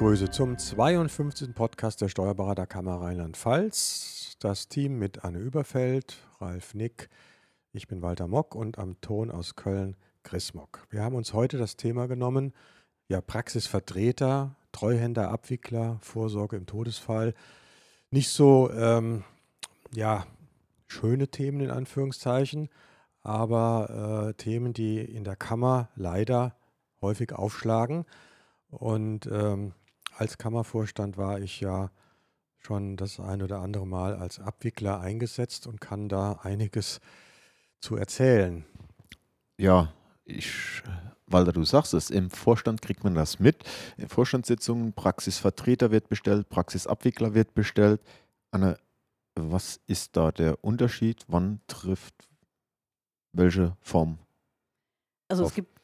Grüße zum 52. Podcast der Steuerberaterkammer Rheinland-Pfalz. Das Team mit Anne Überfeld, Ralf Nick, ich bin Walter Mock und am Ton aus Köln Chris Mock. Wir haben uns heute das Thema genommen, ja, Praxisvertreter, Treuhänder, Abwickler, Vorsorge im Todesfall. Nicht so, ähm, ja, schöne Themen in Anführungszeichen, aber äh, Themen, die in der Kammer leider häufig aufschlagen. Und ähm, als Kammervorstand war ich ja schon das ein oder andere Mal als Abwickler eingesetzt und kann da einiges zu erzählen. Ja, ich, Walter, du sagst es, im Vorstand kriegt man das mit. In Vorstandssitzungen, Praxisvertreter wird bestellt, Praxisabwickler wird bestellt. Anne, was ist da der Unterschied? Wann trifft welche Form? Also auf? es gibt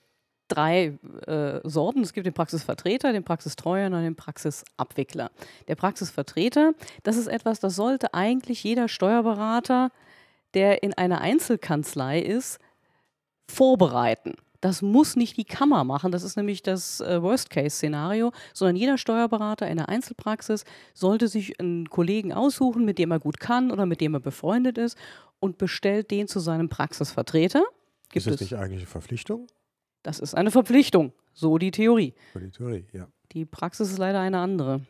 drei äh, Sorten. Es gibt den Praxisvertreter, den Praxistreuer und den Praxisabwickler. Der Praxisvertreter, das ist etwas, das sollte eigentlich jeder Steuerberater, der in einer Einzelkanzlei ist, vorbereiten. Das muss nicht die Kammer machen, das ist nämlich das äh, Worst-Case-Szenario, sondern jeder Steuerberater in der Einzelpraxis sollte sich einen Kollegen aussuchen, mit dem er gut kann oder mit dem er befreundet ist und bestellt den zu seinem Praxisvertreter. Gibt ist das nicht eigentlich eine Verpflichtung? Das ist eine Verpflichtung, so die Theorie. Die Theorie, ja. Die Praxis ist leider eine andere.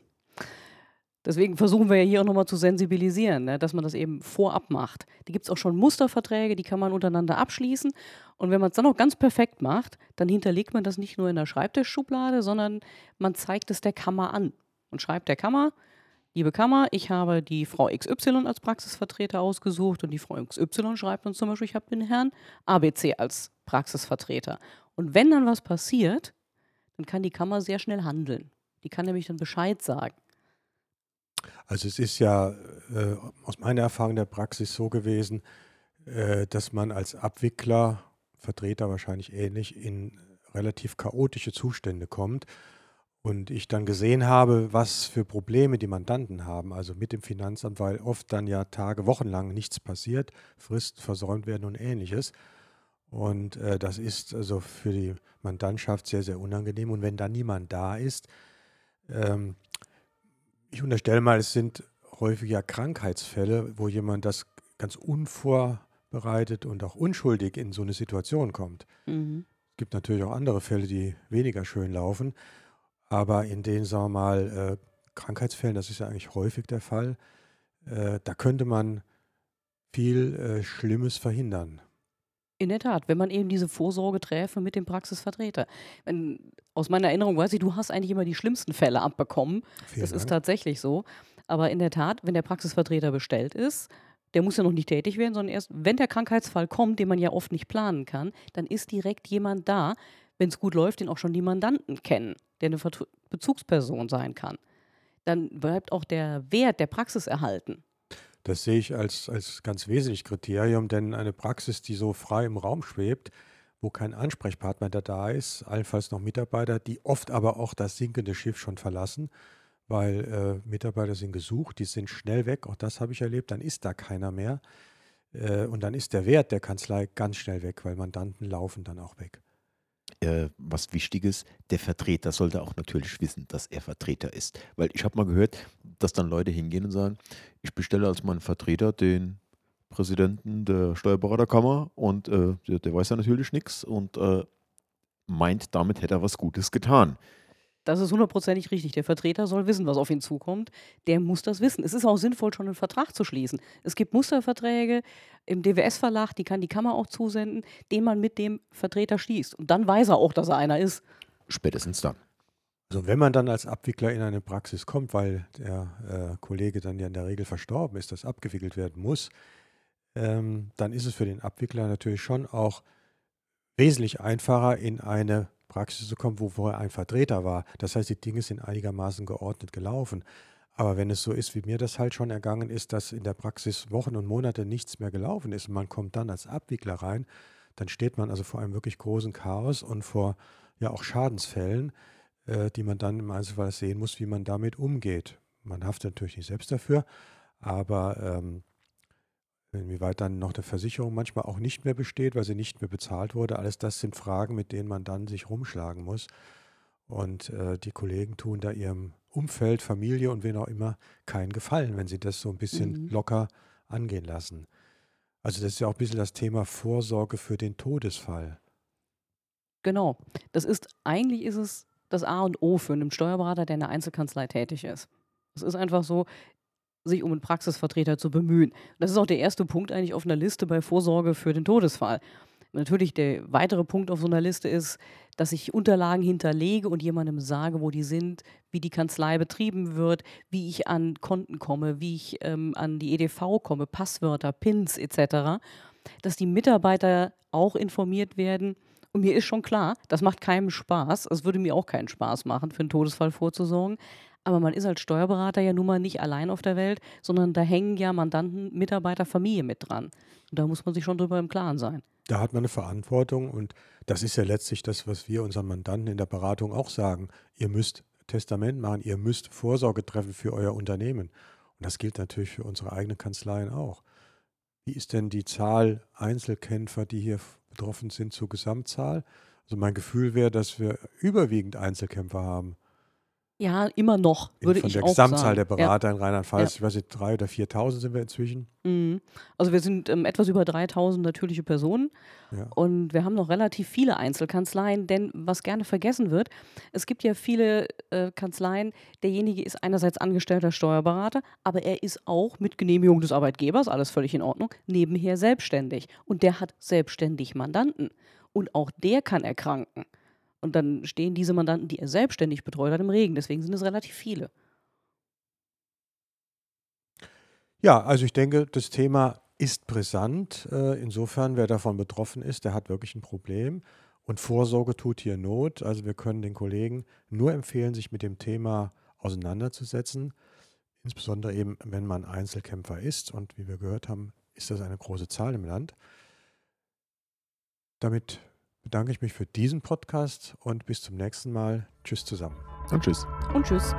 Deswegen versuchen wir ja hier auch nochmal zu sensibilisieren, ne, dass man das eben vorab macht. Die gibt es auch schon Musterverträge, die kann man untereinander abschließen. Und wenn man es dann auch ganz perfekt macht, dann hinterlegt man das nicht nur in der Schreibtischschublade, sondern man zeigt es der Kammer an und schreibt der Kammer, liebe Kammer, ich habe die Frau XY als Praxisvertreter ausgesucht und die Frau XY schreibt uns zum Beispiel, ich habe den Herrn ABC als Praxisvertreter. Und wenn dann was passiert, dann kann die Kammer sehr schnell handeln. Die kann nämlich dann Bescheid sagen. Also es ist ja äh, aus meiner Erfahrung der Praxis so gewesen, äh, dass man als Abwickler, Vertreter wahrscheinlich ähnlich, in relativ chaotische Zustände kommt. Und ich dann gesehen habe, was für Probleme die Mandanten haben, also mit dem Finanzamt, weil oft dann ja Tage, Wochen lang nichts passiert, Fristen versäumt werden und ähnliches. Und äh, das ist also für die Mandantschaft sehr, sehr unangenehm. Und wenn da niemand da ist, ähm, ich unterstelle mal, es sind häufig ja Krankheitsfälle, wo jemand das ganz unvorbereitet und auch unschuldig in so eine Situation kommt. Mhm. Es gibt natürlich auch andere Fälle, die weniger schön laufen. Aber in den, sagen wir mal, äh, Krankheitsfällen, das ist ja eigentlich häufig der Fall, äh, da könnte man viel äh, Schlimmes verhindern. In der Tat, wenn man eben diese Vorsorge träfe mit dem Praxisvertreter. Wenn, aus meiner Erinnerung weiß ich, du hast eigentlich immer die schlimmsten Fälle abbekommen. Vielen das Dank. ist tatsächlich so. Aber in der Tat, wenn der Praxisvertreter bestellt ist, der muss ja noch nicht tätig werden, sondern erst, wenn der Krankheitsfall kommt, den man ja oft nicht planen kann, dann ist direkt jemand da, wenn es gut läuft, den auch schon die Mandanten kennen, der eine Bezugsperson sein kann. Dann bleibt auch der Wert der Praxis erhalten. Das sehe ich als, als ganz wesentliches Kriterium, denn eine Praxis, die so frei im Raum schwebt, wo kein Ansprechpartner da ist, allenfalls noch Mitarbeiter, die oft aber auch das sinkende Schiff schon verlassen, weil äh, Mitarbeiter sind gesucht, die sind schnell weg, auch das habe ich erlebt, dann ist da keiner mehr. Äh, und dann ist der Wert der Kanzlei ganz schnell weg, weil Mandanten laufen dann auch weg äh, was Wichtiges, der Vertreter sollte auch natürlich wissen, dass er Vertreter ist. Weil ich habe mal gehört, dass dann Leute hingehen und sagen, ich bestelle als meinen Vertreter den Präsidenten der Steuerberaterkammer und äh, der, der, weiß ja natürlich nichts und äh, meint, damit hätte er was Gutes getan. Das ist hundertprozentig richtig. Der Vertreter soll wissen, was auf ihn zukommt. Der muss das wissen. Es ist auch sinnvoll, schon einen Vertrag zu schließen. Es gibt Musterverträge im DWS-Verlag, die kann die Kammer auch zusenden, den man mit dem Vertreter schließt. Und dann weiß er auch, dass er einer ist. Spätestens dann. Also wenn man dann als Abwickler in eine Praxis kommt, weil der äh, Kollege dann ja in der Regel verstorben ist, das abgewickelt werden muss, ähm, dann ist es für den Abwickler natürlich schon auch wesentlich einfacher, in eine Praxis zu kommen, wo vorher ein Vertreter war. Das heißt, die Dinge sind einigermaßen geordnet gelaufen. Aber wenn es so ist, wie mir das halt schon ergangen ist, dass in der Praxis Wochen und Monate nichts mehr gelaufen ist und man kommt dann als Abwickler rein, dann steht man also vor einem wirklich großen Chaos und vor ja auch Schadensfällen, äh, die man dann im Einzelfall sehen muss, wie man damit umgeht. Man haftet natürlich nicht selbst dafür, aber ähm, Inwieweit dann noch eine Versicherung manchmal auch nicht mehr besteht, weil sie nicht mehr bezahlt wurde. Alles das sind Fragen, mit denen man dann sich rumschlagen muss. Und äh, die Kollegen tun da ihrem Umfeld, Familie und wen auch immer keinen Gefallen, wenn sie das so ein bisschen Mhm. locker angehen lassen. Also das ist ja auch ein bisschen das Thema Vorsorge für den Todesfall. Genau. Das ist, eigentlich ist es das A und O für einen Steuerberater, der in der Einzelkanzlei tätig ist. Es ist einfach so, sich um einen Praxisvertreter zu bemühen. Das ist auch der erste Punkt eigentlich auf einer Liste bei Vorsorge für den Todesfall. Natürlich der weitere Punkt auf so einer Liste ist, dass ich Unterlagen hinterlege und jemandem sage, wo die sind, wie die Kanzlei betrieben wird, wie ich an Konten komme, wie ich ähm, an die EDV komme, Passwörter, Pins etc., dass die Mitarbeiter auch informiert werden. Und mir ist schon klar, das macht keinem Spaß. Es würde mir auch keinen Spaß machen, für einen Todesfall vorzusorgen. Aber man ist als Steuerberater ja nun mal nicht allein auf der Welt, sondern da hängen ja Mandanten, Mitarbeiter, Familie mit dran. Und da muss man sich schon drüber im Klaren sein. Da hat man eine Verantwortung und das ist ja letztlich das, was wir unseren Mandanten in der Beratung auch sagen. Ihr müsst Testament machen, ihr müsst Vorsorge treffen für euer Unternehmen. Und das gilt natürlich für unsere eigenen Kanzleien auch. Wie ist denn die Zahl Einzelkämpfer, die hier betroffen sind, zur Gesamtzahl? Also mein Gefühl wäre, dass wir überwiegend Einzelkämpfer haben. Ja, immer noch, würde von ich der auch Gesamtzahl sagen. der Ja. Berater in Rheinland-Pfalz, ich weiß nicht, 3.000 oder 4.000 sind wir inzwischen. Mhm. Also wir sind ähm, etwas über 3000 natürliche Personen Ja. und wir haben noch relativ viele Einzelkanzleien, denn was gerne vergessen wird, es gibt ja viele äh, Kanzleien, derjenige ist einerseits angestellter Steuerberater, aber er ist auch mit Genehmigung des Arbeitgebers, alles völlig in Ordnung, nebenher selbstständig und der hat selbstständig Mandanten und auch der kann erkranken. Und dann stehen diese Mandanten, die er selbstständig betreut hat, im Regen. Deswegen sind es relativ viele. Ja, also ich denke, das Thema ist brisant. Äh, Insofern, wer davon betroffen ist, der hat wirklich ein Problem. Und Vorsorge tut hier Not. Also wir können den Kollegen nur empfehlen, sich mit dem Thema auseinanderzusetzen. Insbesondere eben, wenn man Einzelkämpfer ist. Und wie wir gehört haben, ist das eine große Zahl im Land. Damit bedanke ich mich für diesen Podcast und bis zum nächsten Mal. Tschüss zusammen. Und tschüss. Und tschüss.